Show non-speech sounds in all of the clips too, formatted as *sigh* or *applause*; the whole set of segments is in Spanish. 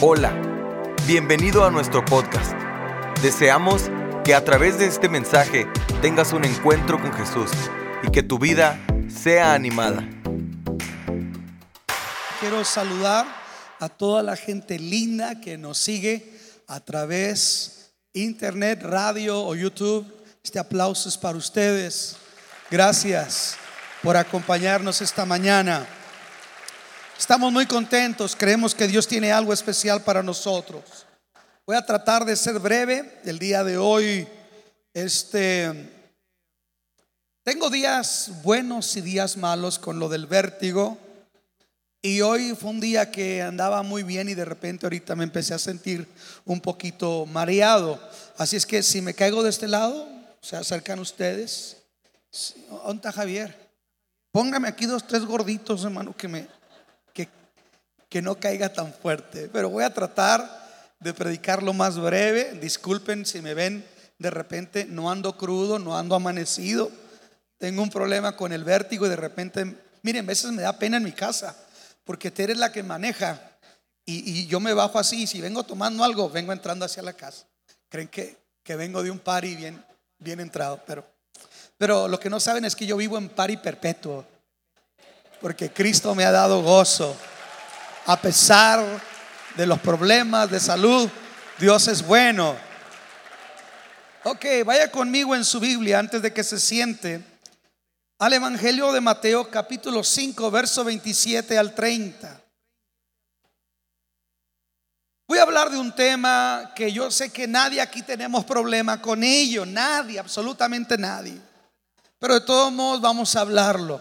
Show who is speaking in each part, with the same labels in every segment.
Speaker 1: Hola, bienvenido a nuestro podcast. Deseamos que a través de este mensaje tengas un encuentro con Jesús y que tu vida sea animada.
Speaker 2: Quiero saludar a toda la gente linda que nos sigue a través internet, radio o YouTube. Este aplauso es para ustedes. Gracias por acompañarnos esta mañana. Estamos muy contentos, creemos que Dios tiene algo especial para nosotros. Voy a tratar de ser breve el día de hoy. Este tengo días buenos y días malos con lo del vértigo. Y hoy fue un día que andaba muy bien y de repente ahorita me empecé a sentir un poquito mareado. Así es que si me caigo de este lado, se acercan ustedes. ¿Dónde Javier? Póngame aquí dos, tres gorditos, hermano, que me, que no caiga tan fuerte. Pero voy a tratar de predicar lo más breve. Disculpen si me ven de repente, no ando crudo, no ando amanecido. Tengo un problema con el vértigo y de repente, miren, a veces me da pena en mi casa, porque tú eres la que maneja y, yo me bajo así y si vengo tomando algo, vengo entrando hacia la casa. Creen que, que vengo de un party bien, bien entrado, pero, pero lo que no saben es que yo vivo en party perpetuo, porque Cristo me ha dado gozo a pesar de los problemas de salud, Dios es bueno. Ok, vaya conmigo en su Biblia antes de que se siente al Evangelio de Mateo capítulo 5, verso 27 al 30. Voy a hablar de un tema que yo sé que nadie aquí tenemos problema con ello, nadie, absolutamente nadie. Pero de todos modos vamos a hablarlo.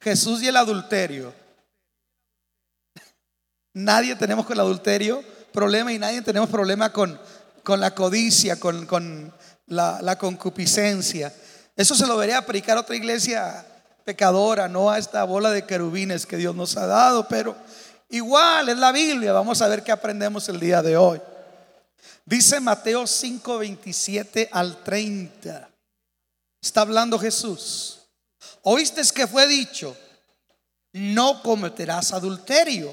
Speaker 2: Jesús y el adulterio. Nadie tenemos con el adulterio problema y nadie tenemos problema con, con la codicia, con, la, concupiscencia. Eso se lo vería predicar a otra iglesia pecadora, no a esta bola de querubines que Dios nos ha dado, pero igual es la Biblia. Vamos a ver qué aprendemos el día de hoy. Dice Mateo 5, 27 al 30. Está hablando Jesús. Oíste que fue dicho, no cometerás adulterio.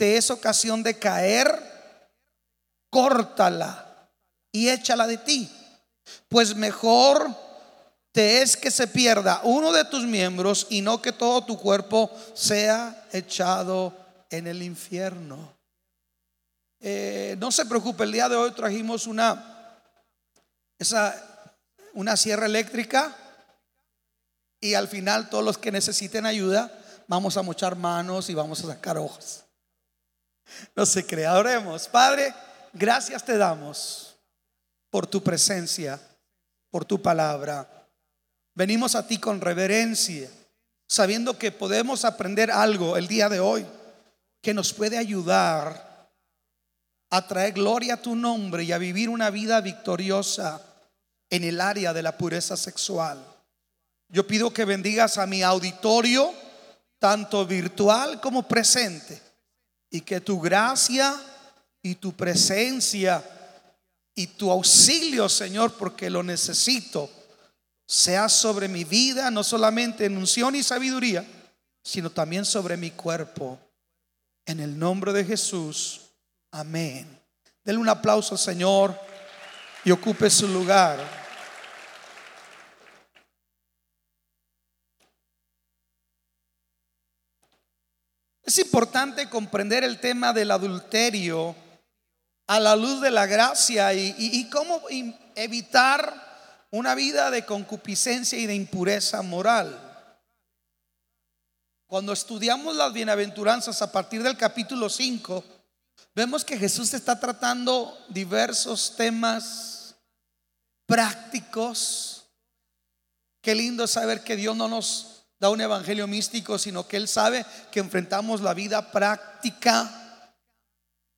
Speaker 2: te es ocasión de caer, córtala y échala de ti. Pues mejor te es que se pierda uno de tus miembros y no que todo tu cuerpo sea echado en el infierno. Eh, no se preocupe, el día de hoy trajimos una, esa, una sierra eléctrica y al final todos los que necesiten ayuda vamos a mochar manos y vamos a sacar hojas. No se crea, oremos. Padre, gracias te damos por tu presencia, por tu palabra. Venimos a ti con reverencia, sabiendo que podemos aprender algo el día de hoy que nos puede ayudar a traer gloria a tu nombre y a vivir una vida victoriosa en el área de la pureza sexual. Yo pido que bendigas a mi auditorio, tanto virtual como presente y que tu gracia y tu presencia y tu auxilio, Señor, porque lo necesito, sea sobre mi vida, no solamente en unción y sabiduría, sino también sobre mi cuerpo. En el nombre de Jesús, amén. Denle un aplauso Señor y ocupe su lugar. Es importante comprender el tema del adulterio a la luz de la gracia y, cómo evitar una vida de concupiscencia y de impureza moral. Cuando estudiamos las bienaventuranzas a partir del capítulo 5, vemos que Jesús está tratando diversos temas prácticos. Qué lindo saber que Dios no nos da un evangelio místico, sino que Él sabe que enfrentamos la vida práctica.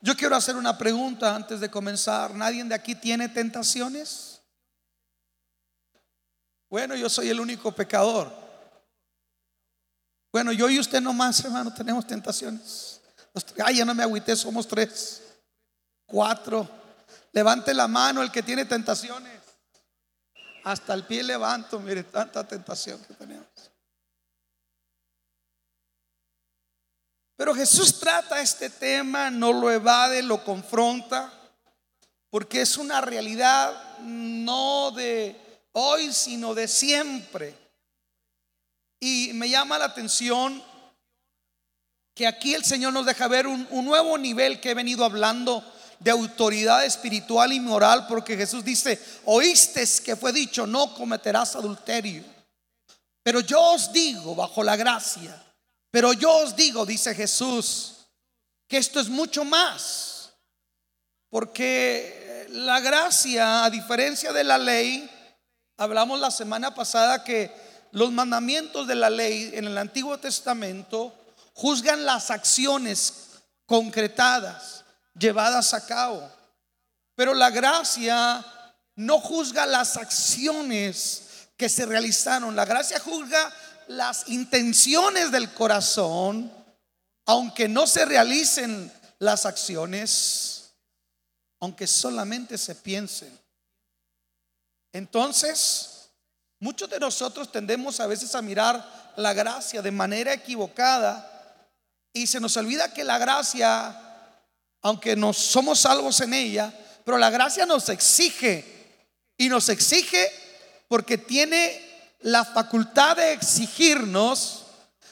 Speaker 2: Yo quiero hacer una pregunta antes de comenzar. ¿Nadie de aquí tiene tentaciones? Bueno, yo soy el único pecador. Bueno, yo y usted nomás, hermano, tenemos tentaciones. Ay, ya no me agüité, somos tres, cuatro. Levante la mano el que tiene tentaciones. Hasta el pie levanto, mire, tanta tentación que tenemos. Pero Jesús trata este tema, no lo evade, lo confronta, porque es una realidad no de hoy, sino de siempre. Y me llama la atención que aquí el Señor nos deja ver un, nuevo nivel que he venido hablando de autoridad espiritual y moral, porque Jesús dice, oíste que fue dicho, no cometerás adulterio. Pero yo os digo, bajo la gracia, pero yo os digo, dice Jesús, que esto es mucho más. Porque la gracia, a diferencia de la ley, hablamos la semana pasada que los mandamientos de la ley en el Antiguo Testamento juzgan las acciones concretadas, llevadas a cabo. Pero la gracia no juzga las acciones que se realizaron. La gracia juzga las intenciones del corazón, aunque no se realicen las acciones, aunque solamente se piensen. Entonces, muchos de nosotros tendemos a veces a mirar la gracia de manera equivocada y se nos olvida que la gracia, aunque no somos salvos en ella, pero la gracia nos exige y nos exige porque tiene la facultad de exigirnos,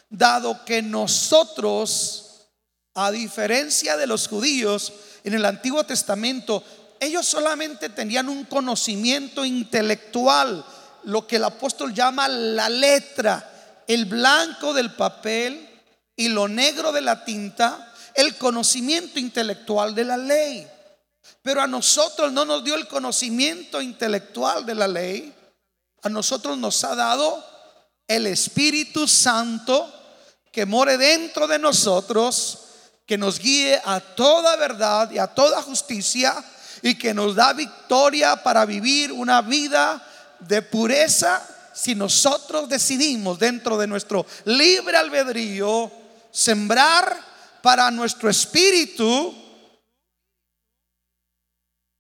Speaker 2: dado que nosotros, a diferencia de los judíos en el Antiguo Testamento, ellos solamente tenían un conocimiento intelectual, lo que el apóstol llama la letra, el blanco del papel y lo negro de la tinta, el conocimiento intelectual de la ley. Pero a nosotros no nos dio el conocimiento intelectual de la ley, a nosotros nos ha dado el Espíritu Santo que more dentro de nosotros, que nos guíe a toda verdad y a toda justicia y que nos da victoria para vivir una vida de pureza si nosotros decidimos dentro de nuestro libre albedrío sembrar para nuestro espíritu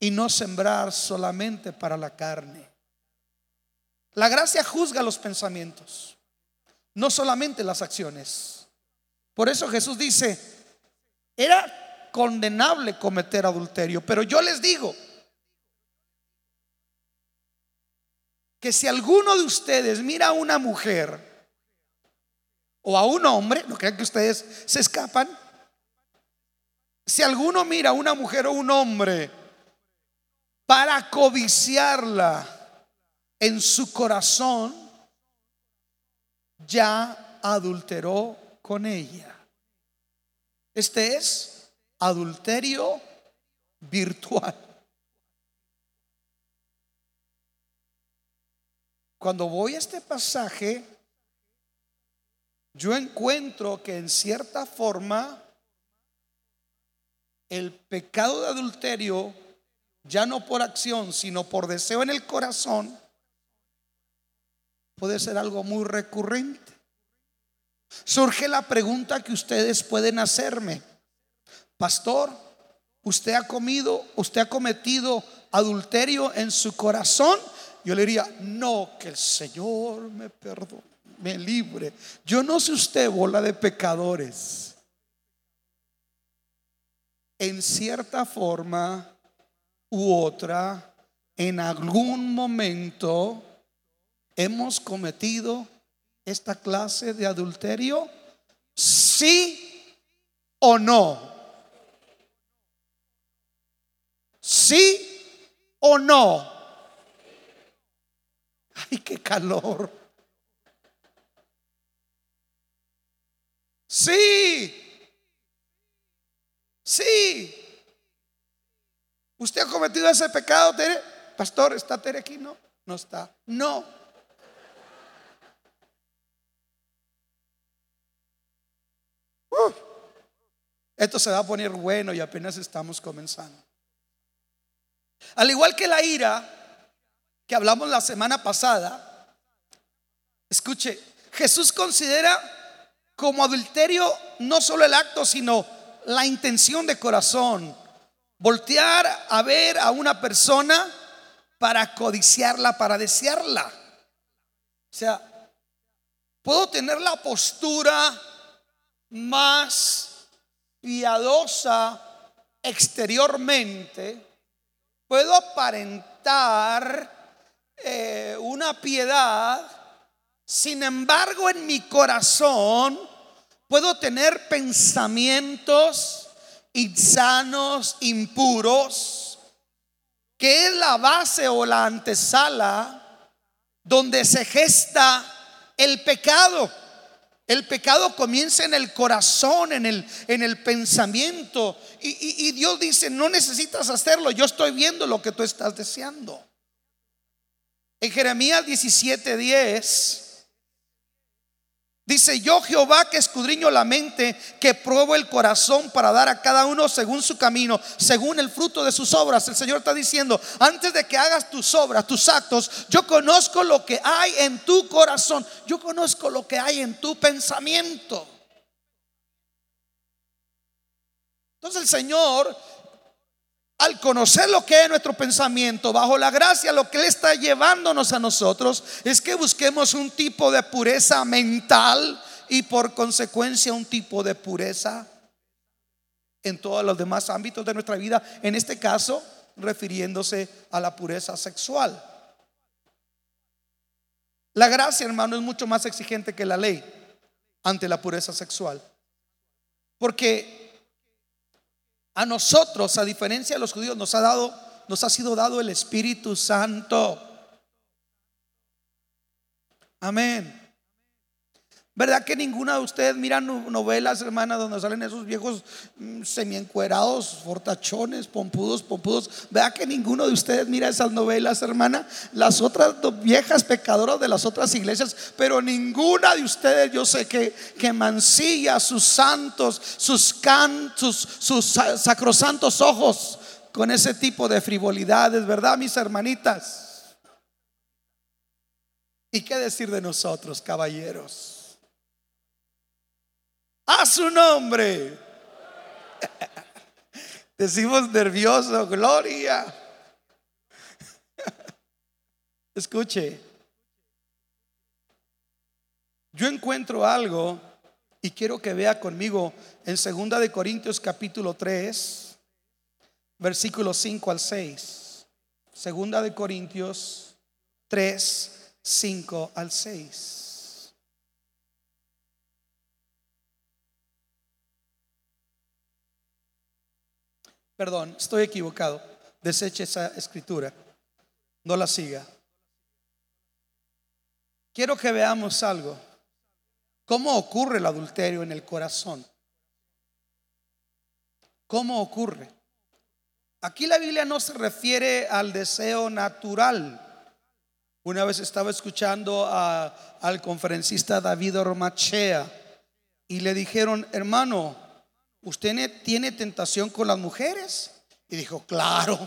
Speaker 2: y no sembrar solamente para la carne. La gracia juzga los pensamientos, no solamente las acciones. Por eso Jesús dice, era condenable cometer adulterio, pero yo les digo que si alguno de ustedes mira a una mujer o a un hombre, no crean que ustedes se escapan, si alguno mira a una mujer o un hombre para codiciarla, en su corazón ya adulteró con ella. Este es adulterio virtual. Cuando voy a este pasaje, yo encuentro que en cierta forma el pecado de adulterio, ya no por acción, sino por deseo en el corazón, puede ser algo muy recurrente. Surge la pregunta que ustedes pueden hacerme. Pastor, ¿usted ha comido, usted ha cometido adulterio en su corazón? Yo le diría, no, que el Señor me perdone, me libre. Yo no sé usted, bola de pecadores. En cierta forma u otra, en algún momento, ¿Hemos cometido esta clase de adulterio? ¿Sí o no? ¿Sí o no? ¡Ay, qué calor! Sí. Sí. ¿Usted ha cometido ese pecado, Tere? Pastor, ¿está Tere aquí? No, no está. No. Esto se va a poner bueno y apenas estamos comenzando. Al igual que la ira que hablamos la semana pasada, escuche, Jesús considera como adulterio no solo el acto, sino la intención de corazón. Voltear a ver a una persona para codiciarla, para desearla. O sea, puedo tener la postura más piadosa exteriormente, puedo aparentar eh, una piedad, sin embargo en mi corazón puedo tener pensamientos insanos, impuros, que es la base o la antesala donde se gesta el pecado. El pecado comienza en el corazón, en el, en el pensamiento. Y, y Dios dice, no necesitas hacerlo, yo estoy viendo lo que tú estás deseando. En Jeremías 17:10 dice, yo Jehová que escudriño la mente, que pruebo el corazón para dar a cada uno según su camino, según el fruto de sus obras. El Señor está diciendo, antes de que hagas tus obras, tus actos, yo conozco lo que hay en tu corazón, yo conozco lo que hay en tu pensamiento. Entonces el Señor al conocer lo que es nuestro pensamiento, bajo la gracia, lo que Él está llevándonos a nosotros es que busquemos un tipo de pureza mental y por consecuencia un tipo de pureza en todos los demás ámbitos de nuestra vida, en este caso refiriéndose a la pureza sexual. La gracia, hermano, es mucho más exigente que la ley ante la pureza sexual. Porque a nosotros, a diferencia de los judíos, nos ha dado, nos ha sido dado el Espíritu Santo. Amén. ¿Verdad que ninguna de ustedes mira novelas, hermanas, donde salen esos viejos mm, semiencuerados, fortachones, pompudos, pompudos? ¿Verdad que ninguno de ustedes mira esas novelas, hermana? Las otras viejas pecadoras de las otras iglesias, pero ninguna de ustedes, yo sé que, que mancilla sus santos, sus cantos, sus sacrosantos ojos con ese tipo de frivolidades, ¿verdad, mis hermanitas? ¿Y qué decir de nosotros, caballeros? A su nombre. *laughs* Decimos nervioso, gloria. *laughs* Escuche, yo encuentro algo y quiero que vea conmigo en segunda de Corintios capítulo 3, versículos 5 al 6. Segunda de Corintios 3, 5 al 6. Perdón, estoy equivocado. Deseche esa escritura. No la siga. Quiero que veamos algo. ¿Cómo ocurre el adulterio en el corazón? ¿Cómo ocurre? Aquí la Biblia no se refiere al deseo natural. Una vez estaba escuchando al conferencista David Ormachea y le dijeron, hermano, ¿usted tiene tentación con las mujeres? Y dijo, claro.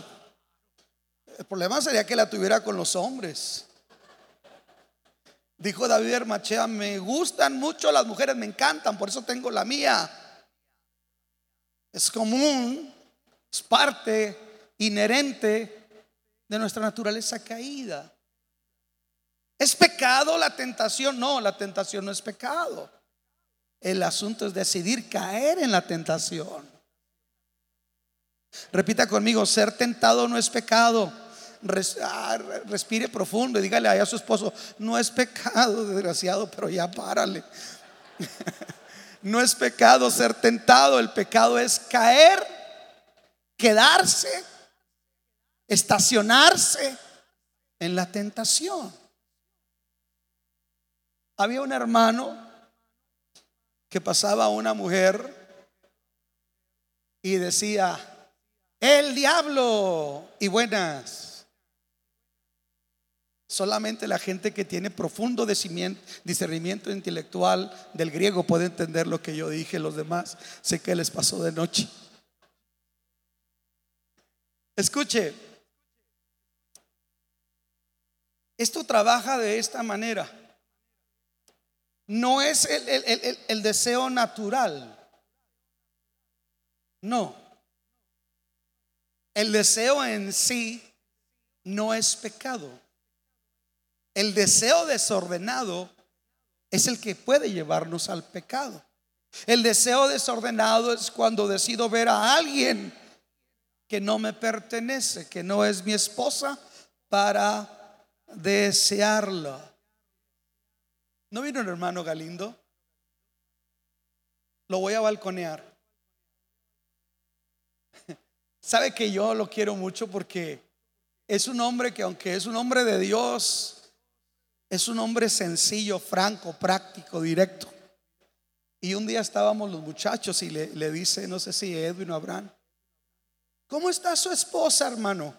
Speaker 2: El problema sería que la tuviera con los hombres. Dijo David Hermachea, me gustan mucho las mujeres, me encantan, por eso tengo la mía. Es común, es parte inherente de nuestra naturaleza caída. ¿Es pecado la tentación? No, la tentación no es pecado. El asunto es decidir caer en la tentación. Repita conmigo, ser tentado no es pecado. Ah, respire profundo y dígale a su esposo, no es pecado, desgraciado, pero ya párale. *laughs* no es pecado ser tentado, el pecado es caer, quedarse, estacionarse en la tentación. Había un hermano que pasaba una mujer y decía, el diablo y buenas. Solamente la gente que tiene profundo discernimiento intelectual del griego puede entender lo que yo dije. Los demás sé que les pasó de noche. Escuche, esto trabaja de esta manera. No es el, el deseo natural. No. El deseo en sí no es pecado. El deseo desordenado es el que puede llevarnos al pecado. El deseo desordenado es cuando decido ver a alguien que no me pertenece, que no es mi esposa, para desearla. ¿No vino el hermano Galindo? Lo voy a balconear. *laughs* Sabe que yo lo quiero mucho porque es un hombre que aunque es un hombre de Dios, es un hombre sencillo, franco, práctico, directo. Y un día estábamos los muchachos y le, dice, no sé si Edwin o Abraham, ¿cómo está su esposa, hermano?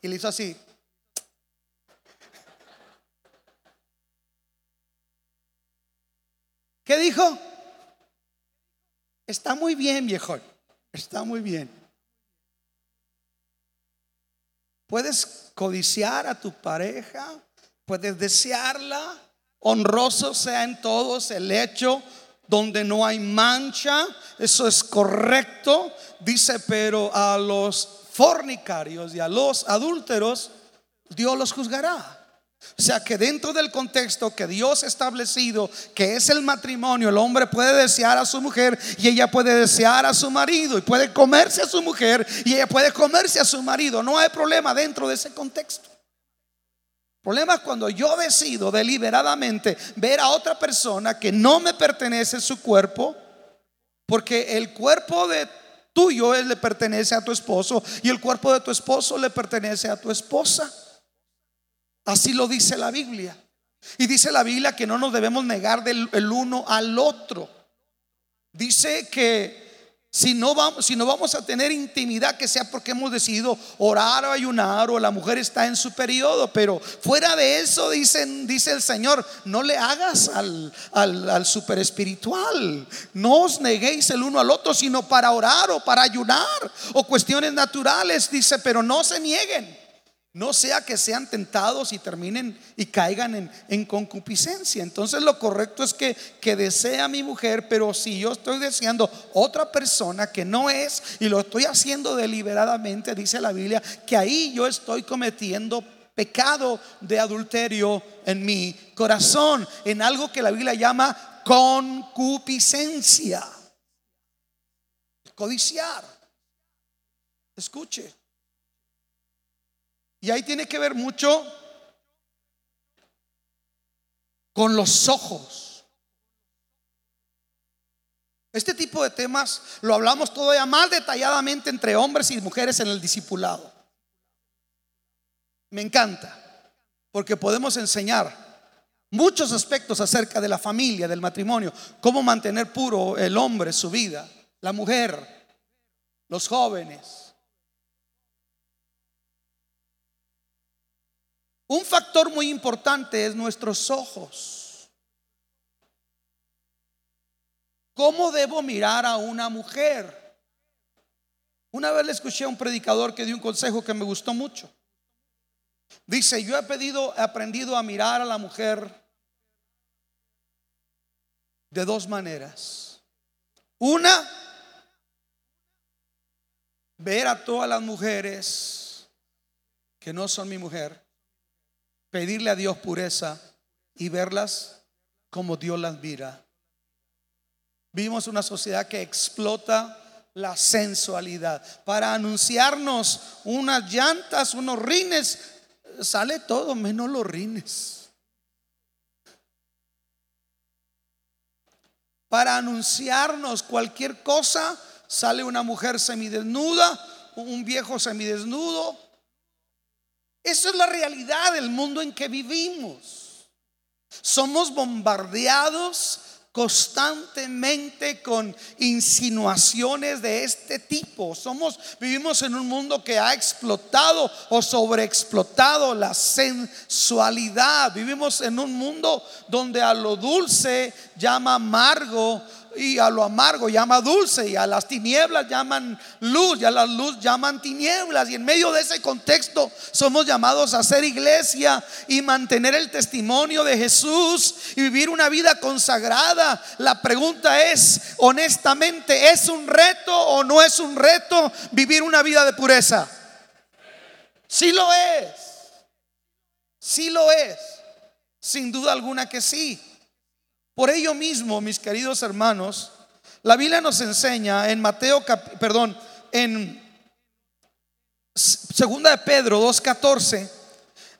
Speaker 2: Y le hizo así. ¿Qué dijo? Está muy bien, viejo. Está muy bien. Puedes codiciar a tu pareja, puedes desearla. Honroso sea en todos el hecho donde no hay mancha, eso es correcto. Dice, pero a los fornicarios y a los adúlteros, Dios los juzgará. O sea que dentro del contexto que Dios ha establecido, que es el matrimonio, el hombre puede desear a su mujer y ella puede desear a su marido y puede comerse a su mujer y ella puede comerse a su marido. No hay problema dentro de ese contexto problema es cuando yo decido deliberadamente ver a otra persona que no me pertenece su cuerpo, porque el cuerpo de tuyo le pertenece a tu esposo y el cuerpo de tu esposo le pertenece a tu esposa. Así lo dice la Biblia. Y dice la Biblia que no nos debemos negar del el uno al otro. Dice que si no, vamos, si no vamos a tener intimidad, que sea porque hemos decidido orar o ayunar o la mujer está en su periodo. Pero fuera de eso, dicen, dice el Señor, no le hagas al, al, al super espiritual. No os neguéis el uno al otro, sino para orar o para ayunar o cuestiones naturales. Dice, pero no se nieguen. No sea que sean tentados y terminen y caigan en, concupiscencia. Entonces lo correcto es que, que desea mi mujer, pero si yo estoy deseando otra persona que no es y lo estoy haciendo deliberadamente, dice la Biblia, que ahí yo estoy cometiendo pecado de adulterio en mi corazón, en algo que la Biblia llama concupiscencia. Codiciar. Escuche. Y ahí tiene que ver mucho con los ojos. Este tipo de temas lo hablamos todavía más detalladamente entre hombres y mujeres en el discipulado. Me encanta, porque podemos enseñar muchos aspectos acerca de la familia, del matrimonio, cómo mantener puro el hombre, su vida, la mujer, los jóvenes. Un factor muy importante es nuestros ojos. ¿Cómo debo mirar a una mujer? Una vez le escuché a un predicador que dio un consejo que me gustó mucho. Dice, yo he pedido, he aprendido a mirar a la mujer de dos maneras. Una, ver a todas las mujeres que no son mi mujer pedirle a Dios pureza y verlas como Dios las mira. Vivimos una sociedad que explota la sensualidad. Para anunciarnos unas llantas, unos rines, sale todo menos los rines. Para anunciarnos cualquier cosa, sale una mujer semidesnuda, un viejo semidesnudo, esa es la realidad del mundo en que vivimos. Somos bombardeados constantemente con insinuaciones de este tipo. Somos vivimos en un mundo que ha explotado o sobreexplotado la sensualidad. Vivimos en un mundo donde a lo dulce llama amargo y a lo amargo llama dulce, y a las tinieblas llaman luz, y a la luz llaman tinieblas. Y en medio de ese contexto somos llamados a ser iglesia y mantener el testimonio de Jesús y vivir una vida consagrada. La pregunta es, honestamente, ¿es un reto o no es un reto vivir una vida de pureza? Sí lo es. Sí lo es. Sin duda alguna que sí. Por ello mismo, mis queridos hermanos, la Biblia nos enseña en Mateo, perdón, en Segunda de Pedro 2:14,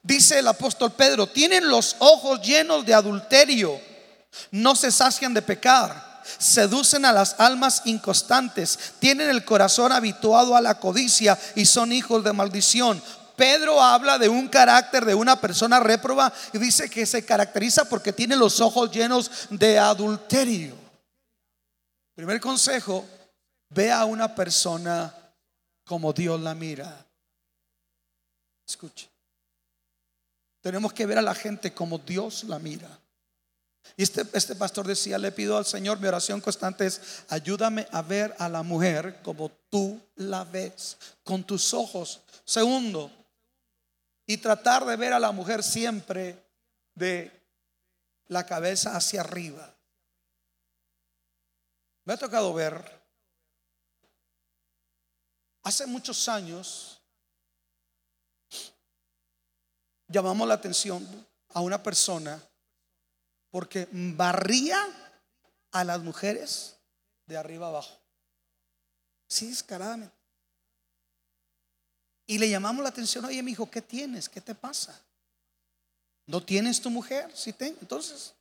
Speaker 2: dice el apóstol Pedro, tienen los ojos llenos de adulterio, no se sacian de pecar, seducen a las almas inconstantes, tienen el corazón habituado a la codicia y son hijos de maldición. Pedro habla de un carácter de una persona réproba y dice que se caracteriza porque tiene los ojos llenos de adulterio. Primer consejo, ve a una persona como Dios la mira. Escuche. Tenemos que ver a la gente como Dios la mira. Y este, este pastor decía, le pido al Señor, mi oración constante es, ayúdame a ver a la mujer como tú la ves, con tus ojos. Segundo, y tratar de ver a la mujer siempre de la cabeza hacia arriba. Me ha tocado ver, hace muchos años, llamamos la atención a una persona porque barría a las mujeres de arriba abajo. Sí, descaradamente. Y le llamamos la atención, oye, mi hijo, ¿qué tienes? ¿Qué te pasa? ¿No tienes tu mujer? Sí, tengo. Entonces,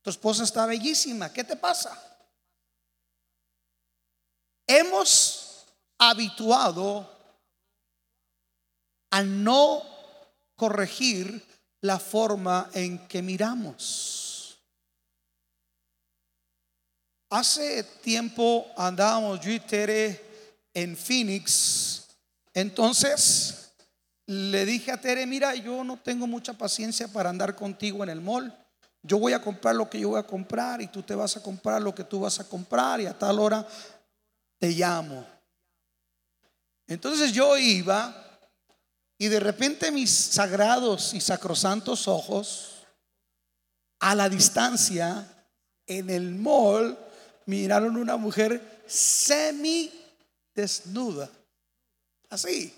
Speaker 2: tu esposa está bellísima, ¿qué te pasa? Hemos habituado a no corregir la forma en que miramos. Hace tiempo andábamos yo y Tere en Phoenix entonces le dije a Tere, mira, yo no tengo mucha paciencia para andar contigo en el mall. Yo voy a comprar lo que yo voy a comprar y tú te vas a comprar lo que tú vas a comprar y a tal hora te llamo. Entonces yo iba y de repente mis sagrados y sacrosantos ojos a la distancia en el mall miraron una mujer semi desnuda. Así.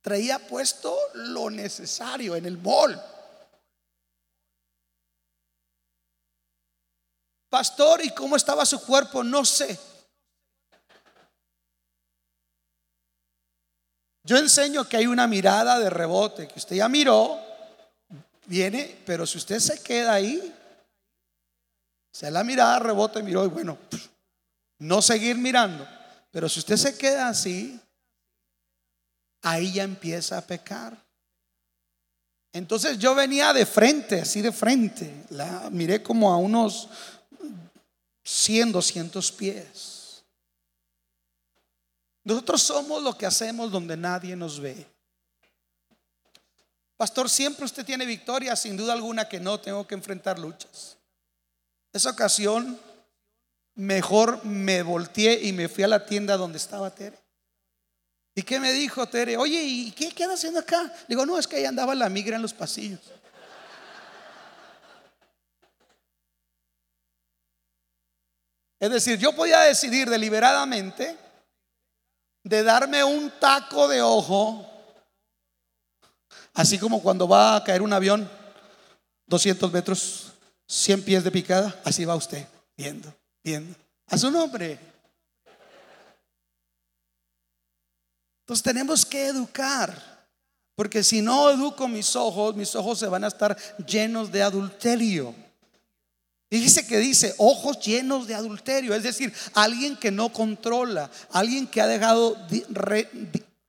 Speaker 2: Traía puesto lo necesario en el mall. Pastor, ¿y cómo estaba su cuerpo? No sé. Yo enseño que hay una mirada de rebote, que usted ya miró, viene, pero si usted se queda ahí, se la mirada rebote miró y bueno, no seguir mirando. Pero si usted se queda así, ahí ya empieza a pecar. Entonces yo venía de frente, así de frente, la miré como a unos 100, 200 pies. Nosotros somos lo que hacemos donde nadie nos ve. Pastor, siempre usted tiene victoria, sin duda alguna que no, tengo que enfrentar luchas. Esa ocasión, mejor me volteé y me fui a la tienda donde estaba Tere. ¿Y qué me dijo Tere? Oye, ¿y qué queda haciendo acá? Digo, no, es que ahí andaba la migra en los pasillos. Es decir, yo podía decidir deliberadamente de darme un taco de ojo, así como cuando va a caer un avión, 200 metros, 100 pies de picada, así va usted, viendo, viendo. A su nombre. Entonces tenemos que educar, porque si no educo mis ojos, mis ojos se van a estar llenos de adulterio. Y dice que dice ojos llenos de adulterio, es decir, alguien que no controla, alguien que ha dejado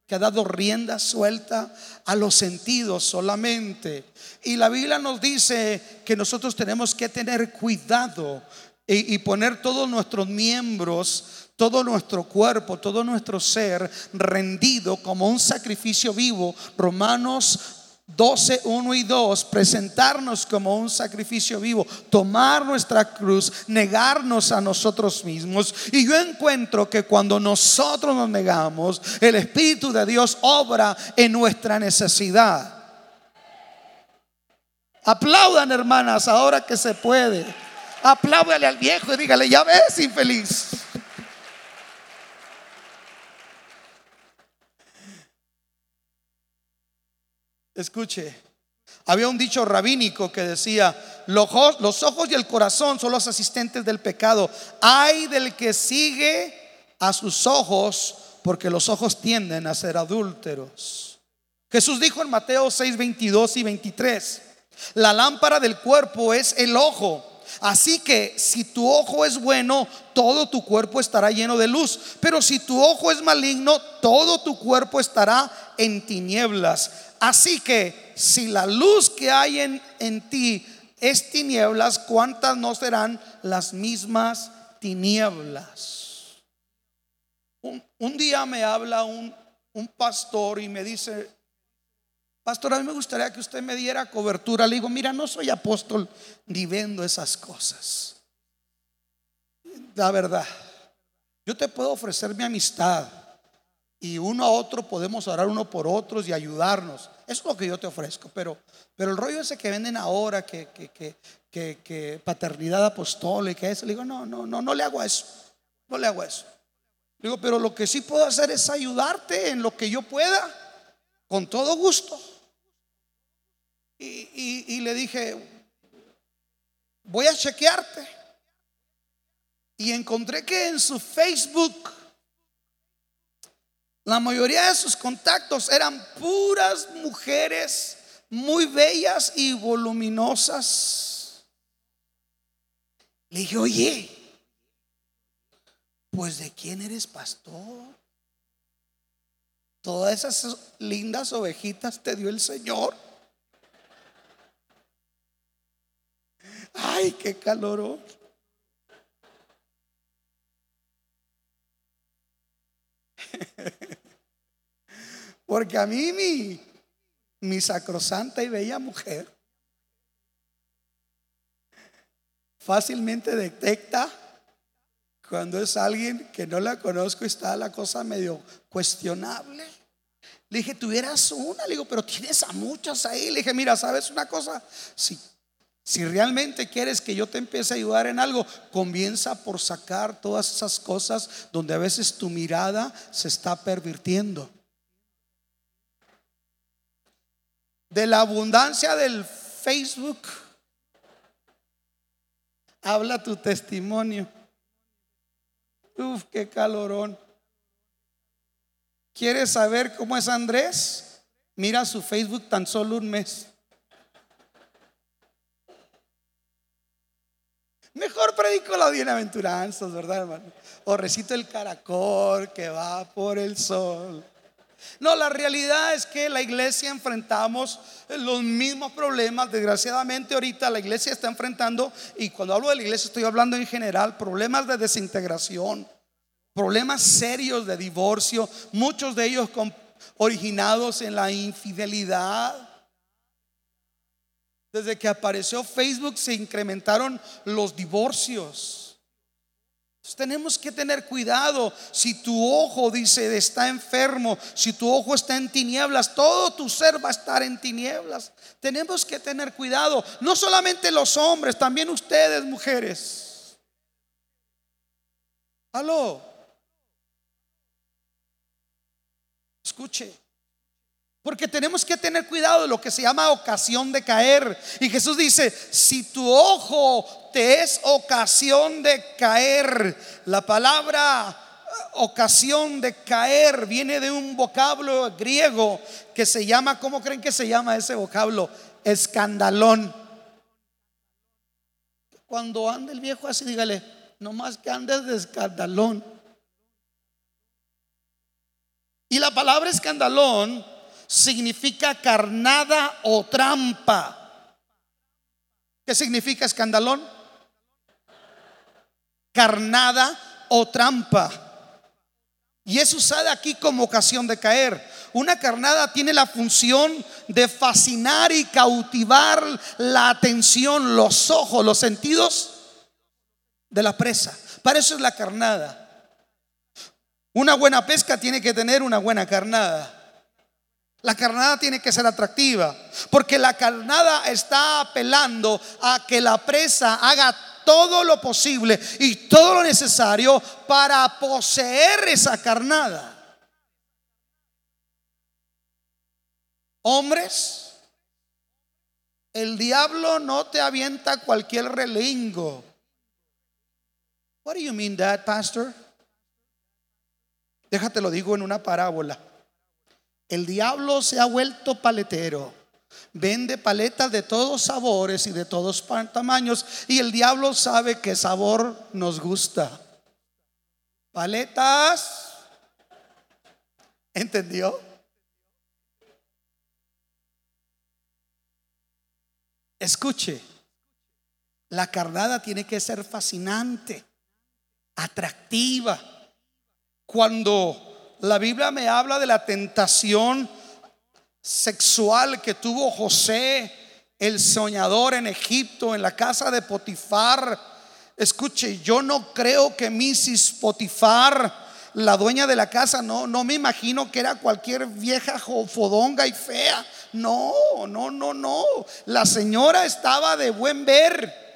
Speaker 2: que ha dado rienda suelta a los sentidos solamente. Y la Biblia nos dice que nosotros tenemos que tener cuidado y, y poner todos nuestros miembros, todo nuestro cuerpo, todo nuestro ser rendido como un sacrificio vivo. Romanos 12, 1 y 2, presentarnos como un sacrificio vivo, tomar nuestra cruz, negarnos a nosotros mismos. Y yo encuentro que cuando nosotros nos negamos, el Espíritu de Dios obra en nuestra necesidad. Aplaudan hermanas ahora que se puede. Apláudale al viejo y dígale, ya ves, infeliz. Escuche, había un dicho rabínico que decía, los ojos, y el corazón son los asistentes del pecado. Hay del que sigue a sus ojos, porque los ojos tienden a ser adúlteros. Jesús dijo en Mateo 6, 22 y 23, la lámpara del cuerpo es el ojo. Así que si tu ojo es bueno, todo tu cuerpo estará lleno de luz. Pero si tu ojo es maligno, todo tu cuerpo estará en tinieblas. Así que si la luz que hay en, en ti es tinieblas, ¿cuántas no serán las mismas tinieblas? Un, día me habla un, un pastor y me dice, pastor, a mí me gustaría que usted me diera cobertura. Le digo, mira, no soy apóstol ni vendo esas cosas. La verdad, yo te puedo ofrecer mi amistad y uno a otro podemos orar uno por otros y ayudarnos. Eso es lo que yo te ofrezco. Pero, pero el rollo ese que venden ahora, que, que, que, paternidad apostólica, eso, le digo, no, no, no, no le hago eso. No le hago eso. Le digo, pero lo que sí puedo hacer es ayudarte en lo que yo pueda, con todo gusto. Y, y le dije, voy a chequearte. Y encontré que en su Facebook la mayoría de sus contactos eran puras mujeres muy bellas y voluminosas. Le dije, oye, pues de quién eres pastor? Todas esas lindas ovejitas te dio el Señor. Ay, qué calor. *laughs* Porque a mí mi, mi sacrosanta y bella mujer fácilmente detecta cuando es alguien que no la conozco y está la cosa medio cuestionable. Le dije, tuvieras una, le digo, pero tienes a muchas ahí. Le dije, mira, ¿sabes una cosa? Si, si realmente quieres que yo te empiece a ayudar en algo, comienza por sacar todas esas cosas donde a veces tu mirada se está pervirtiendo. De la abundancia del Facebook, habla tu testimonio. Uf, qué calorón. ¿Quieres saber cómo es Andrés? Mira su Facebook tan solo un mes. Mejor predico las bienaventuranzas, ¿verdad, hermano? O recito el caracol que va por el sol. No, la realidad es que la iglesia enfrentamos los mismos problemas. Desgraciadamente ahorita la iglesia está enfrentando, y cuando hablo de la iglesia estoy hablando en general, problemas de desintegración, problemas serios de divorcio, muchos de ellos originados en la infidelidad desde que apareció Facebook se incrementaron los divorcios. tenemos que tener cuidado. Si tu ojo dice está enfermo, si tu ojo está en tinieblas, todo tu ser va a estar en tinieblas. Tenemos que tener cuidado. No solamente los hombres, también ustedes, mujeres. Aló. Escuche. Porque tenemos que tener cuidado de lo que se llama ocasión de caer. Y Jesús dice, si tu ojo te es ocasión de caer, la palabra eh, ocasión de caer viene de un vocablo griego que se llama, ¿cómo creen que se llama ese vocablo? Escandalón. Cuando ande el viejo así, dígale, no más que andes de escandalón. Y la palabra escandalón significa carnada o trampa. ¿Qué significa escandalón? Carnada o trampa. Y es usada aquí como ocasión de caer. Una carnada tiene la función de fascinar y cautivar la atención, los ojos, los sentidos de la presa. Para eso es la carnada. Una buena pesca tiene que tener una buena carnada. La carnada tiene que ser atractiva, porque la carnada está apelando a que la presa haga todo lo posible y todo lo necesario para poseer esa carnada. Hombres, el diablo no te avienta cualquier relingo. What do you mean that, pastor? Déjate lo digo en una parábola. El diablo se ha vuelto paletero. Vende paletas de todos sabores y de todos tamaños. Y el diablo sabe qué sabor nos gusta. Paletas. ¿Entendió? Escuche, la carnada tiene que ser fascinante, atractiva. Cuando la Biblia me habla de la tentación sexual que tuvo José, el soñador en Egipto, en la casa de Potifar. Escuche, yo no creo que Mrs. Potifar, la dueña de la casa, no, no me imagino que era cualquier vieja fodonga y fea. No, no, no, no. La señora estaba de buen ver.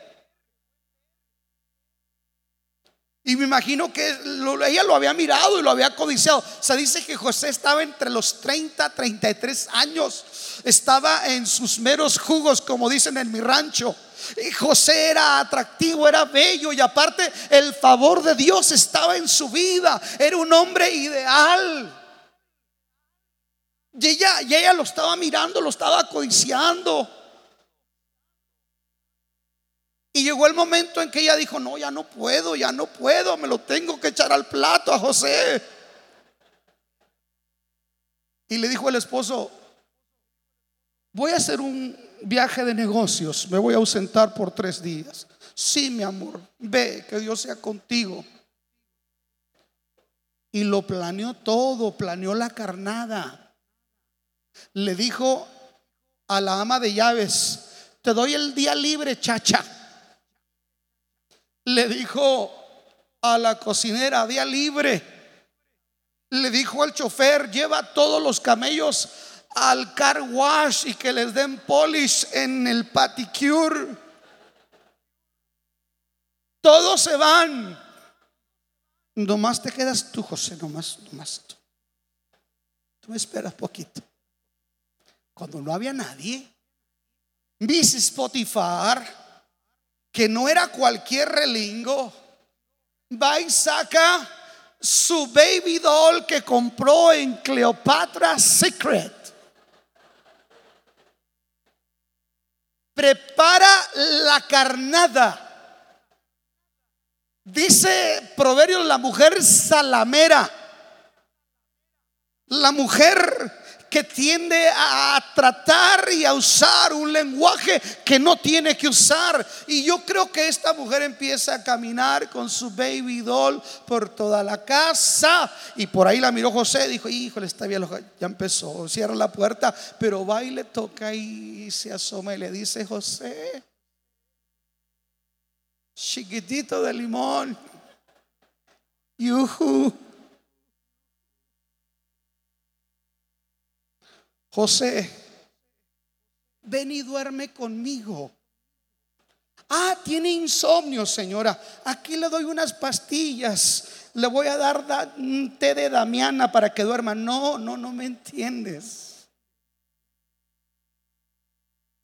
Speaker 2: Y me imagino que ella lo había mirado y lo había codiciado. Se dice que José estaba entre los 30, 33 años. Estaba en sus meros jugos, como dicen en mi rancho. Y José era atractivo, era bello y aparte el favor de Dios estaba en su vida. Era un hombre ideal. Y ella, y ella lo estaba mirando, lo estaba codiciando. Y llegó el momento en que ella dijo, no, ya no puedo, ya no puedo, me lo tengo que echar al plato a José. Y le dijo el esposo, voy a hacer un viaje de negocios, me voy a ausentar por tres días. Sí, mi amor, ve, que Dios sea contigo. Y lo planeó todo, planeó la carnada. Le dijo a la ama de llaves, te doy el día libre, chacha le dijo a la cocinera, día libre. Le dijo al chofer, lleva todos los camellos al car wash y que les den polish en el paticure. Todos se van. Nomás te quedas tú, José, nomás, nomás tú. Tú me esperas poquito. Cuando no había nadie, Mrs. Potifar que no era cualquier relingo, va y saca su baby doll que compró en Cleopatra Secret. Prepara la carnada. Dice Proverbios la mujer salamera. La mujer que tiende a tratar y a usar un lenguaje que no tiene que usar. Y yo creo que esta mujer empieza a caminar con su baby doll por toda la casa. Y por ahí la miró José, dijo, híjole, está bien, ya empezó, cierra la puerta, pero va y le toca y se asoma y le dice, José, chiquitito de limón, yuhu. José, ven y duerme conmigo. Ah, tiene insomnio, señora. Aquí le doy unas pastillas. Le voy a dar un té de Damiana para que duerma. No, no, no me entiendes.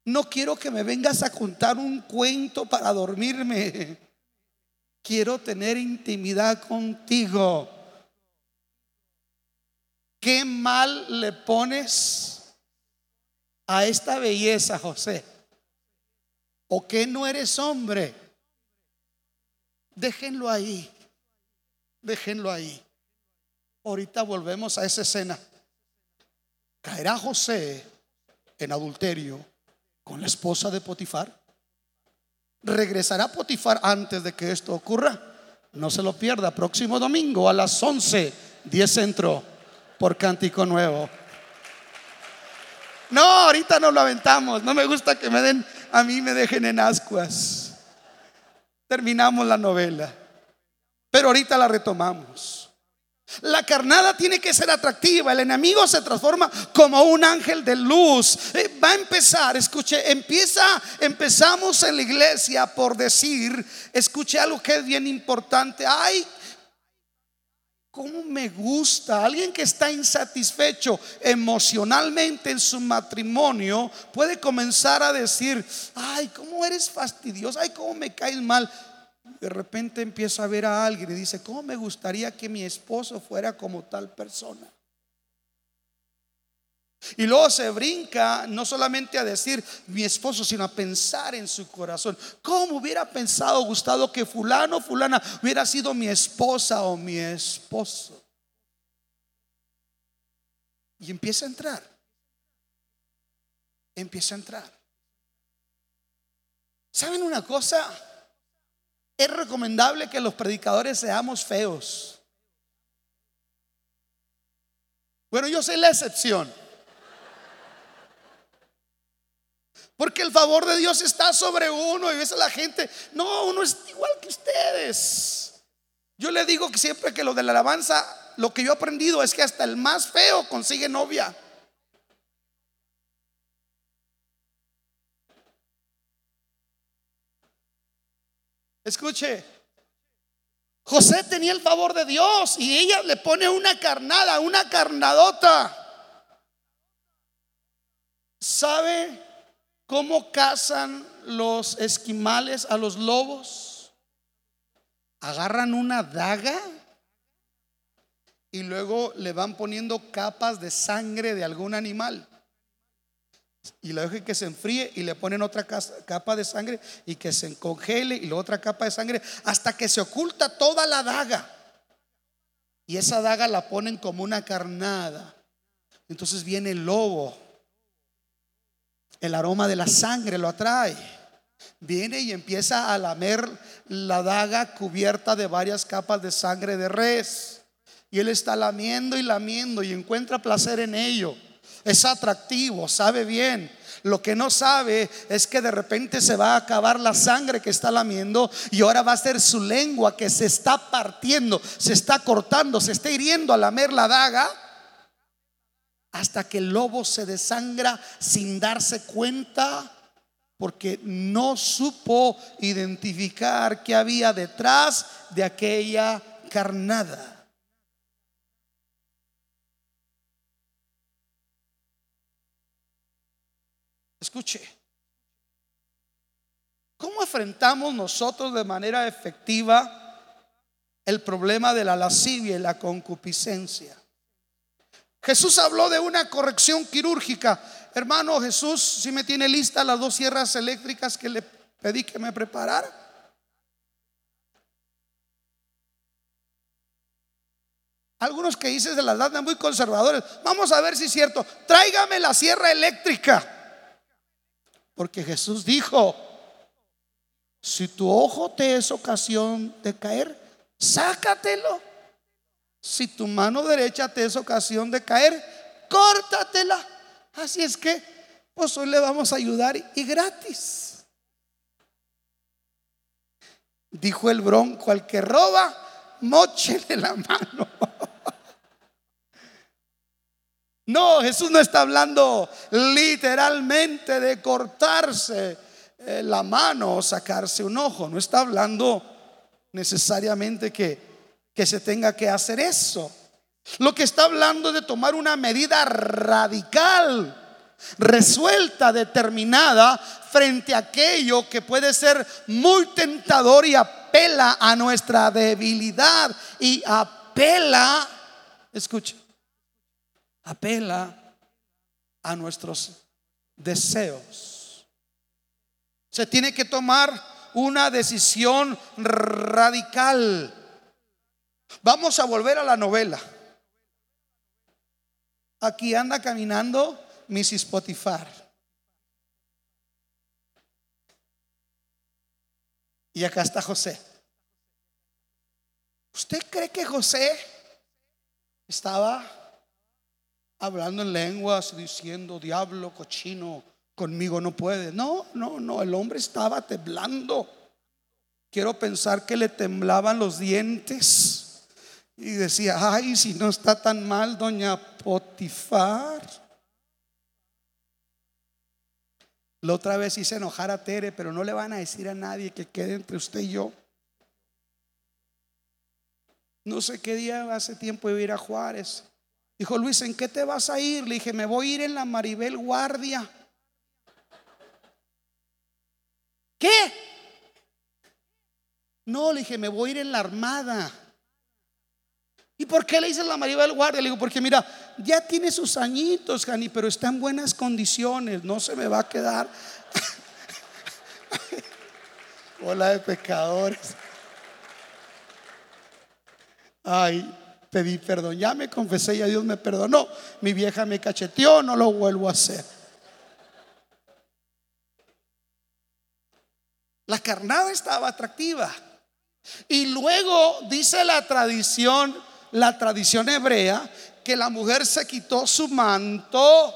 Speaker 2: No quiero que me vengas a contar un cuento para dormirme. Quiero tener intimidad contigo. ¿Qué mal le pones? A esta belleza, José? ¿O que no eres hombre? Déjenlo ahí. Déjenlo ahí. ahorita volvemos a esa escena. ¿Caerá José en adulterio con la esposa de Potifar? ¿Regresará Potifar antes de que esto ocurra? No se lo pierda, próximo domingo a las 11, 10 centro, por Cántico Nuevo. No, ahorita no lo aventamos, no me gusta que me den, a mí me dejen en ascuas. Terminamos la novela, pero ahorita la retomamos. La carnada tiene que ser atractiva. El enemigo se transforma como un ángel de luz. Eh, va a empezar, escuche, empieza, empezamos en la iglesia por decir, escuche algo que es bien importante. Ay, cómo me gusta. Alguien que está insatisfecho emocionalmente en su matrimonio puede comenzar a decir, ay, cómo eres fastidioso, ay, cómo me caes mal de repente empieza a ver a alguien y dice, ¿cómo me gustaría que mi esposo fuera como tal persona? Y luego se brinca no solamente a decir mi esposo, sino a pensar en su corazón. ¿Cómo hubiera pensado, gustado que fulano, fulana hubiera sido mi esposa o mi esposo? Y empieza a entrar. Empieza a entrar. ¿Saben una cosa? es recomendable que los predicadores seamos feos. Bueno, yo soy la excepción. Porque el favor de Dios está sobre uno y ves a la gente, no, uno es igual que ustedes. Yo le digo que siempre que lo de la alabanza, lo que yo he aprendido es que hasta el más feo consigue novia. Escuche, José tenía el favor de Dios y ella le pone una carnada, una carnadota. ¿Sabe cómo cazan los esquimales a los lobos? Agarran una daga y luego le van poniendo capas de sangre de algún animal y la dejan que se enfríe y le ponen otra capa de sangre y que se congele y la otra capa de sangre hasta que se oculta toda la daga. Y esa daga la ponen como una carnada. Entonces viene el lobo. El aroma de la sangre lo atrae. Viene y empieza a lamer la daga cubierta de varias capas de sangre de res. Y él está lamiendo y lamiendo y encuentra placer en ello es atractivo, sabe bien. Lo que no sabe es que de repente se va a acabar la sangre que está lamiendo y ahora va a ser su lengua que se está partiendo, se está cortando, se está hiriendo a lamer la daga hasta que el lobo se desangra sin darse cuenta porque no supo identificar qué había detrás de aquella carnada. Escuche, ¿cómo enfrentamos nosotros de manera efectiva el problema de la lascivia y la concupiscencia? Jesús habló de una corrección quirúrgica. Hermano Jesús, si me tiene lista las dos sierras eléctricas que le pedí que me preparara. Algunos que dicen de las dan muy conservadores. Vamos a ver si es cierto. Tráigame la sierra eléctrica. Porque Jesús dijo, si tu ojo te es ocasión de caer, sácatelo. Si tu mano derecha te es ocasión de caer, córtatela. Así es que, pues hoy le vamos a ayudar y gratis. Dijo el bronco, al que roba, mochele la mano. *laughs* No, Jesús no está hablando literalmente de cortarse eh, la mano o sacarse un ojo. No está hablando necesariamente que, que se tenga que hacer eso. Lo que está hablando de tomar una medida radical, resuelta, determinada frente a aquello que puede ser muy tentador y apela a nuestra debilidad y apela, escuche, apela a nuestros deseos. Se tiene que tomar una decisión radical. Vamos a volver a la novela. Aquí anda caminando Mrs. Potifar. Y acá está José. ¿Usted cree que José estaba hablando en lenguas diciendo, diablo, cochino, conmigo no puede? No, no, no, el hombre estaba temblando. Quiero pensar que le temblaban los dientes y decía, ay, si no está tan mal, doña Potifar. La otra vez hice enojar a Tere, pero no le van a decir a nadie que quede entre usted y yo. No sé qué día hace tiempo iba a ir a Juárez. Dijo Luis, ¿en qué te vas a ir? Le dije, me voy a ir en la Maribel Guardia. ¿Qué? No, le dije, me voy a ir en la Armada. ¿Y por qué le dice la Maribel Guardia? Le digo, porque mira, ya tiene sus añitos, Jani, pero está en buenas condiciones, no se me va a quedar. *laughs* Hola de pecadores. Ay, pedí perdón, ya me confesé y a Dios me perdonó. Mi vieja me cacheteó, no lo vuelvo a hacer. La carnada estaba atractiva. Y luego dice la tradición, la tradición hebrea, que la mujer se quitó su manto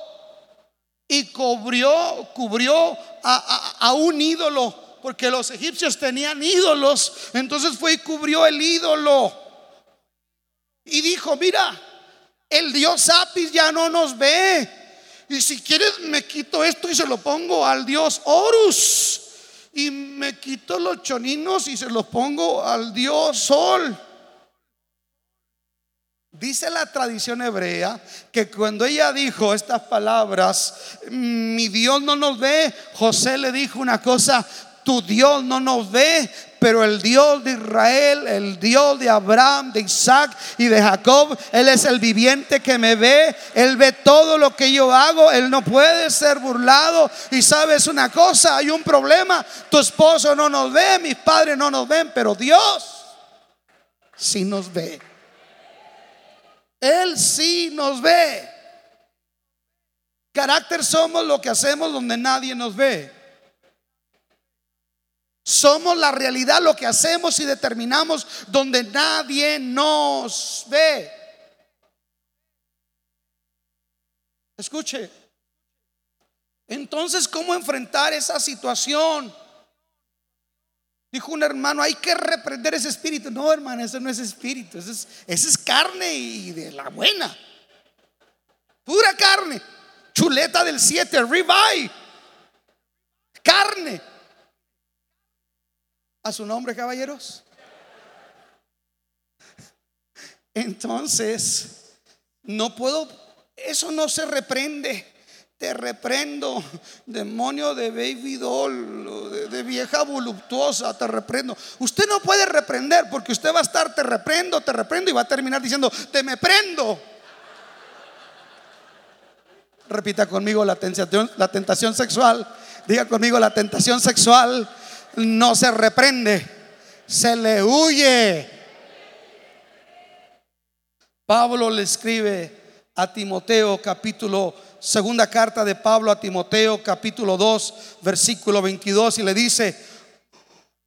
Speaker 2: y cubrió, cubrió a, un ídolo, porque los egipcios tenían ídolos. Entonces fue y cubrió el ídolo. Y dijo, mira, el dios Apis ya no nos ve. Y si quieres me quito esto y se lo pongo al dios Horus. Y me quito los choninos y se los pongo al dios Sol. Dice la tradición hebrea que cuando ella dijo estas palabras, mi Dios no nos ve, José le dijo una cosa, tu Dios no nos ve, pero el Dios de Israel, el Dios de Abraham, de Isaac y de Jacob, Él es el viviente que me ve, Él ve todo lo que yo hago, Él no puede ser burlado. Y sabes una cosa, hay un problema, tu esposo no nos ve, mis padres no nos ven, pero Dios sí nos ve. Él sí nos ve. Carácter somos lo que hacemos donde nadie nos ve. Somos la realidad, lo que hacemos y determinamos donde nadie nos ve. Escuche. Entonces, ¿cómo enfrentar esa situación? Dijo un hermano, hay que reprender ese espíritu. No, hermano, ese no es espíritu, ese es, es carne y de la buena. Pura carne. Chuleta del 7, ribeye. Carne. A su nombre, caballeros. *laughs* Entonces, no puedo, eso no se reprende. Te reprendo, demonio de baby doll, de, vieja voluptuosa, te reprendo. Usted no puede reprender porque usted va a estar, te reprendo, te reprendo y va a terminar diciendo, te me prendo. Repita conmigo la tentación, la tentación sexual. Diga conmigo la tentación sexual no se reprende, se le huye. Pablo le escribe a Timoteo capítulo, segunda carta de Pablo a Timoteo capítulo 2, versículo 22 y le dice,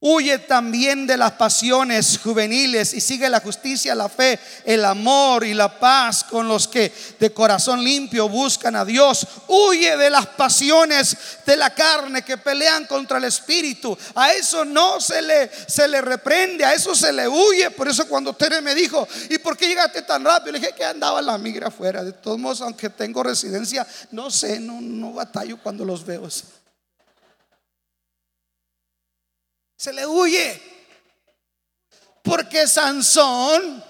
Speaker 2: Huye también de las pasiones juveniles y sigue la justicia, la fe, el amor y la paz con los que de corazón limpio buscan a Dios. Huye de las pasiones de la carne que pelean contra el espíritu. A eso no se le, se le reprende, a eso se le huye. Por eso cuando Tere me dijo, ¿y por qué llegaste tan rápido? Le dije que andaba la migra afuera. De todos modos, aunque tengo residencia, no sé, no, no batallo cuando los veo. Se le huye. Porque Sansón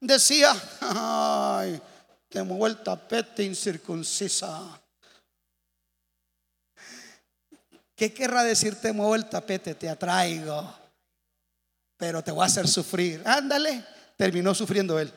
Speaker 2: decía, ay, te muevo el tapete incircuncisa. ¿Qué querrá decir te muevo el tapete? Te atraigo, pero te voy a hacer sufrir. Ándale, terminó sufriendo él.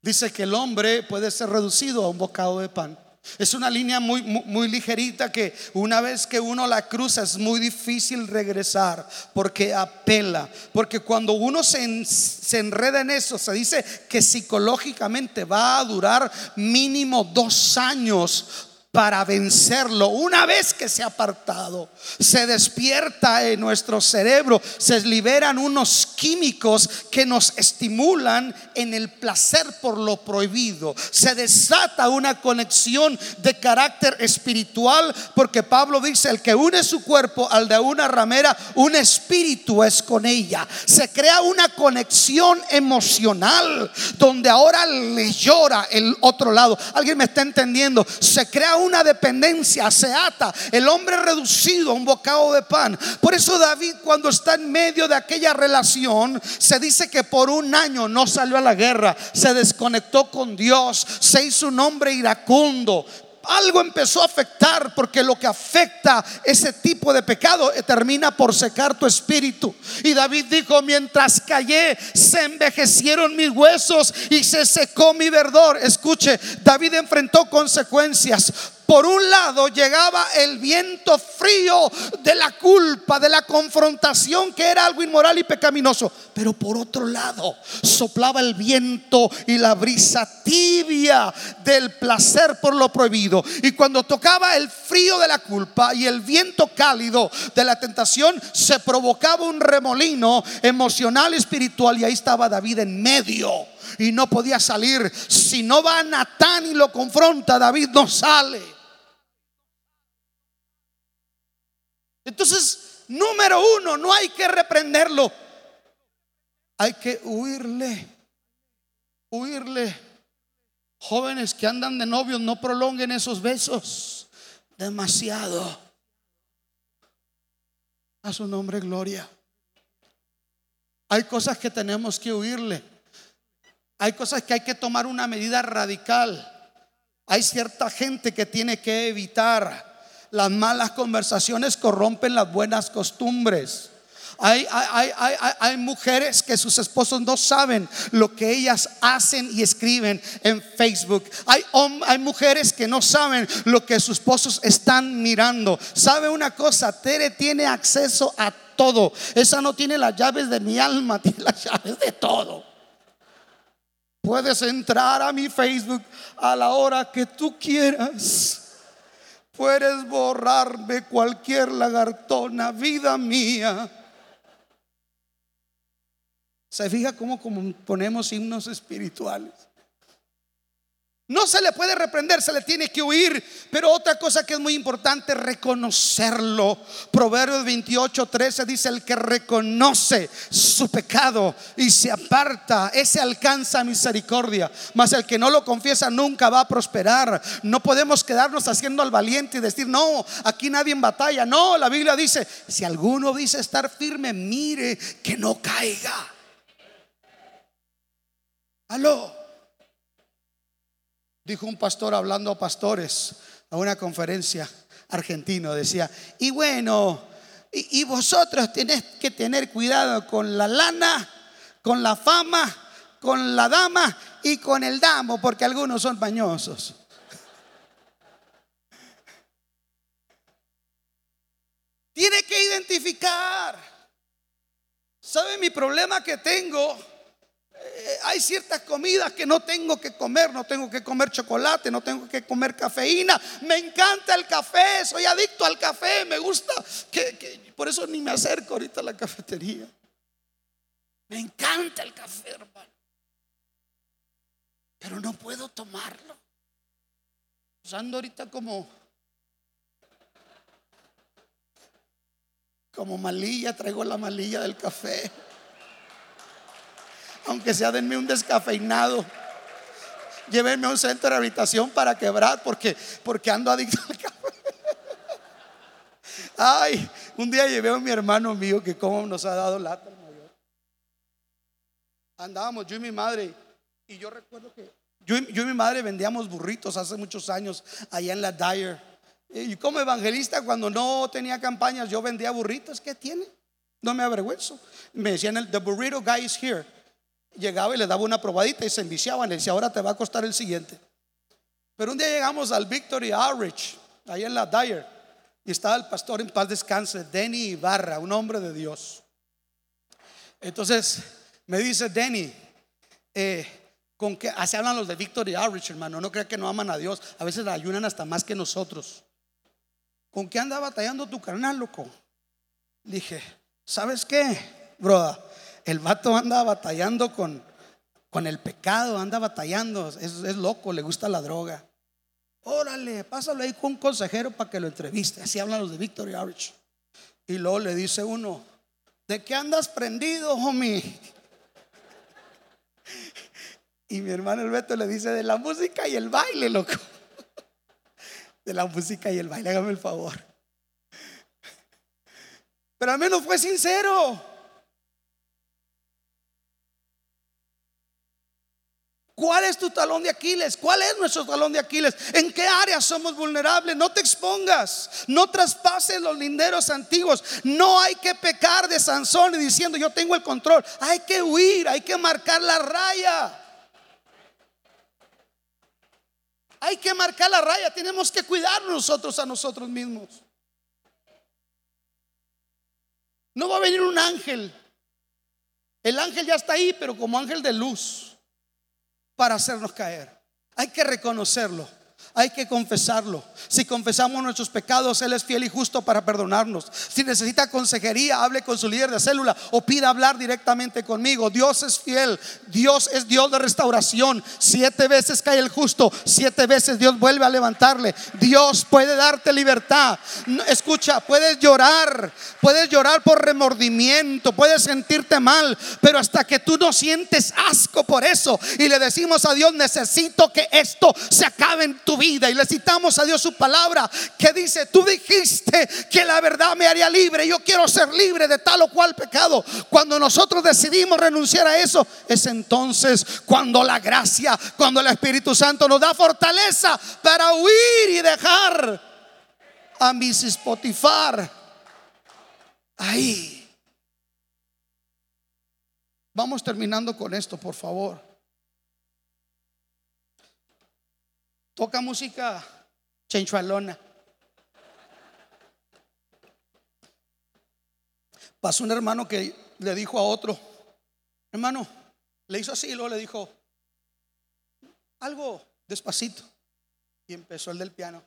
Speaker 2: Dice que el hombre puede ser reducido a un bocado de pan. Es una línea muy, muy, ligerita que una vez que uno la cruza es muy difícil regresar porque apela. Porque cuando uno se enreda en eso, se dice que psicológicamente va a durar mínimo dos años para vencerlo. Una vez que se ha apartado, se despierta en nuestro cerebro, se liberan unos químicos que nos estimulan en el placer por lo prohibido. Se desata una conexión de carácter espiritual porque Pablo dice, el que une su cuerpo al de una ramera, un espíritu es con ella. Se crea una conexión emocional donde ahora le llora el otro lado. ¿Alguien me está entendiendo? Se crea una dependencia, se ata. El hombre reducido a un bocado de pan. Por eso David cuando está en medio de aquella relación, se dice que por un año no salió a la guerra, se desconectó con Dios, se hizo un hombre iracundo, algo empezó a afectar porque lo que afecta ese tipo de pecado eh, termina por secar tu espíritu. Y David dijo, mientras callé, se envejecieron mis huesos y se secó mi verdor. Escuche, David enfrentó consecuencias. Por un lado llegaba el viento frío de la culpa, de la confrontación que era algo inmoral y pecaminoso. Pero por otro lado soplaba el viento y la brisa tibia del placer por lo prohibido. Y cuando tocaba el frío de la culpa y el viento cálido de la tentación, se provocaba un remolino emocional espiritual. Y ahí estaba David en medio y no podía salir. Si no va a Natán y lo confronta, David no sale. Entonces, número uno, no hay que reprenderlo. Hay que huirle. Huirle. Jóvenes que andan de novios, no prolonguen esos besos. Demasiado. A su nombre, gloria. Hay cosas que tenemos que huirle. Hay cosas que hay que tomar una medida radical. Hay cierta gente que tiene que evitar. Las malas conversaciones corrompen las buenas costumbres. Hay, hay, mujeres que sus esposos no saben lo que ellas hacen y escriben en Facebook. Hay, hay mujeres que no saben lo que sus esposos están mirando. ¿Sabe una cosa? Tere tiene acceso a todo. Esa no tiene las llaves de mi alma, *laughs* tiene las llaves de todo. Puedes entrar a mi Facebook a la hora que tú quieras puedes borrarme cualquier lagartona, vida mía. ¿Se fija cómo, ponemos himnos espirituales? No se le puede reprender, se le tiene que huir. Pero otra cosa que es muy importante, reconocerlo. Proverbios 28, 13 dice, el que reconoce su pecado y se aparta, ese alcanza misericordia. Mas el que no lo confiesa nunca va a prosperar. No podemos quedarnos haciendo al valiente y decir, no, aquí nadie en batalla. No, la Biblia dice, si alguno dice estar firme, mire que no caiga. Aló. Dijo un pastor hablando a pastores a una conferencia argentino, decía, y bueno, y, vosotros tenés que tener cuidado con la lana, con la fama, con la dama y con el damo, porque algunos son pañosos. Tiene que identificar. ¿Sabe mi problema que tengo? Eh, hay ciertas comidas que no tengo que comer, no tengo que comer chocolate, no tengo que comer cafeína. Me encanta el café, soy adicto al café, me gusta, que, por eso ni me acerco ahorita a la cafetería. Me encanta el café, hermano. Pero no puedo tomarlo. Usando ahorita como como malilla, traigo la malilla del café aunque sea denme un descafeinado. Llévenme a un centro de habitación para quebrar porque, porque ando adicto al café. Ay, un día llevé a mi hermano mío que como nos ha dado lata el mayor. Andábamos yo y mi madre y yo recuerdo que yo, yo, y mi madre vendíamos burritos hace muchos años allá en la Dyer. Y como evangelista cuando no tenía campañas yo vendía burritos. ¿Qué tiene? No me avergüenzo. Me decían, the burrito guy is here llegaba y le daba una probadita y se enviciaban. Le decía, ahora te va a costar el siguiente. Pero un día llegamos al Victory Outreach, ahí en la Dyer, y estaba el pastor en paz descanse, Denny Ibarra, un hombre de Dios. Entonces me dice Denny, eh, con que así hablan los de Victory Outreach, hermano, no crea que no aman a Dios, a veces ayunan hasta más que nosotros. ¿Con qué anda batallando tu carnal, loco? Dije, ¿sabes qué, broda? El vato anda batallando con, con el pecado, anda batallando, es, es loco, le gusta la droga. Órale, pásalo ahí con un consejero para que lo entreviste. Así hablan los de Victory Outreach. Y luego le dice uno, ¿de qué andas prendido, homie? *laughs* Y mi hermano el Beto le dice, de la música y el baile, loco. *laughs* De la música y el baile, hágame el favor. Pero al menos fue sincero. ¿Cuál es tu talón de Aquiles? ¿Cuál es nuestro talón de Aquiles? ¿En qué áreas somos vulnerables? No te expongas, no traspases los linderos antiguos. No hay que pecar de Sansón y diciendo yo tengo el control. Hay que huir, hay que marcar la raya. Hay que marcar la raya, tenemos que cuidarnos nosotros a nosotros mismos. No va a venir un ángel. El ángel ya está ahí, pero como ángel de luz para hacernos caer. Hay que reconocerlo. Hay que confesarlo. Si confesamos nuestros pecados, Él es fiel y justo para perdonarnos. Si necesita consejería, hable con su líder de célula o pida hablar directamente conmigo. Dios es fiel. Dios es Dios de restauración. Siete veces cae el justo, siete veces Dios vuelve a levantarle. Dios puede darte libertad. Escucha, puedes llorar, puedes llorar por remordimiento, puedes sentirte mal, pero hasta que tú no sientes asco por eso y le decimos a Dios, necesito que esto se acabe en tu vida y le citamos a Dios su palabra que dice, tú dijiste que la verdad me haría libre, yo quiero ser libre de tal o cual pecado. Cuando nosotros decidimos renunciar a eso, es entonces cuando la gracia, cuando el Espíritu Santo nos da fortaleza para huir y dejar a mis Spotify ahí. Vamos terminando con esto, por favor. Toca música chenchualona. Pasó un hermano que le dijo a otro, hermano, le hizo así y luego le dijo, algo despacito. Y empezó el del piano.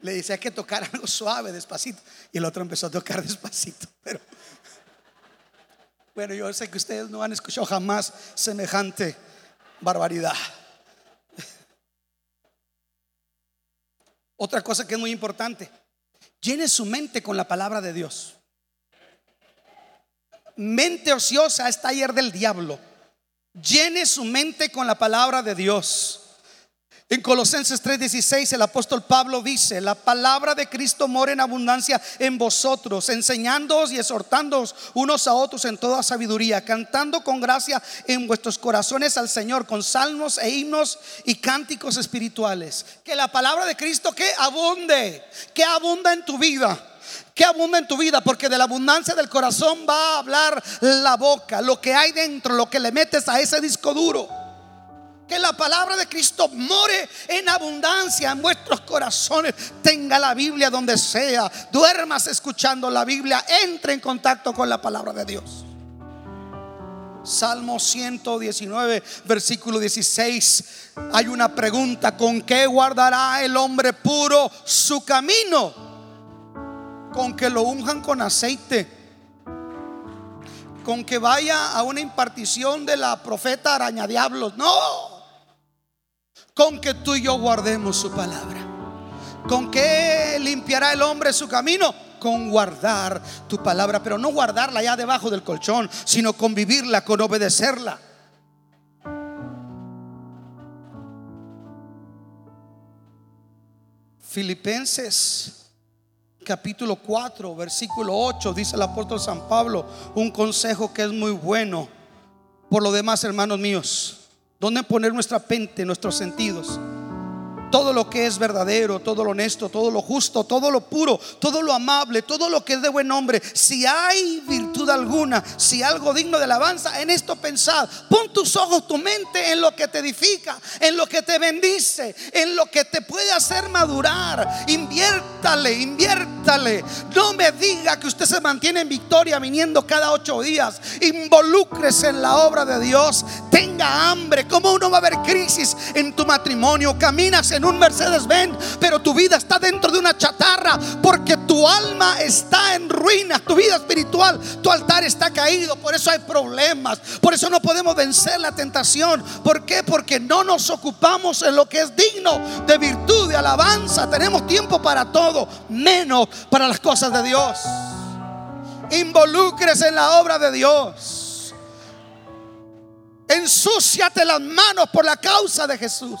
Speaker 2: Le hay que tocar *laughs* algo suave, despacito. Y el otro empezó a tocar despacito. *laughs* Pero bueno, yo sé que ustedes no han escuchado jamás semejante barbaridad. Otra cosa que es muy importante, llene su mente con la palabra de Dios. Mente ociosa es taller del diablo. Llene su mente con la palabra de Dios. En Colosenses 3:16 el apóstol Pablo dice, la palabra de Cristo mora en abundancia en vosotros, enseñándoos y exhortándoos unos a otros en toda sabiduría, cantando con gracia en vuestros corazones al Señor con salmos e himnos y cánticos espirituales. Que la palabra de Cristo que abunde, que abunda en tu vida que abunda en tu vida, porque de la abundancia del corazón va a hablar la boca, lo que hay dentro, lo que le metes a ese disco duro. Que la palabra de Cristo more en abundancia en vuestros corazones. Tenga la Biblia donde sea. Duermas escuchando la Biblia. Entre en contacto con la palabra de Dios. Salmo 119, versículo 16. Hay una pregunta. ¿Con qué guardará el hombre puro su camino? Con que lo unjan con aceite con que vaya a una impartición de la profeta araña diablos. No con que tú y yo guardemos su palabra. ¿Con qué limpiará el hombre su camino? Con guardar tu palabra, pero no guardarla ya debajo del colchón, sino con vivirla, con obedecerla. Filipenses capítulo 4, versículo 8, dice el apóstol San Pablo, un consejo que es muy bueno. Por lo demás, hermanos míos, ¿Dónde poner nuestra mente, nuestros sentidos? Todo lo que es verdadero, todo lo honesto, todo lo justo, todo lo puro, todo lo amable, todo lo que es de buen nombre, si hay virtud alguna, si algo digno de alabanza, en esto pensad. Pon tus ojos, tu mente en lo que te edifica, en lo que te bendice, en lo que te puede hacer madurar. Inviértale, inviértale. No me diga que usted se mantiene en victoria viniendo cada ocho días. Involúcrese en la obra de Dios. Tenga hambre. ¿Cómo uno va a ver crisis en tu matrimonio? Caminas en un Mercedes-Benz, pero tu vida está dentro de una chatarra porque tu alma está en ruinas, tu vida espiritual, tu altar está caído, por eso hay problemas, por eso no podemos vencer la tentación. ¿Por qué? Porque no nos ocupamos en lo que es digno de virtud, de alabanza. Tenemos tiempo para todo, menos para las cosas de Dios. Involúcrese en la obra de Dios. Ensúciate las manos por la causa de Jesús.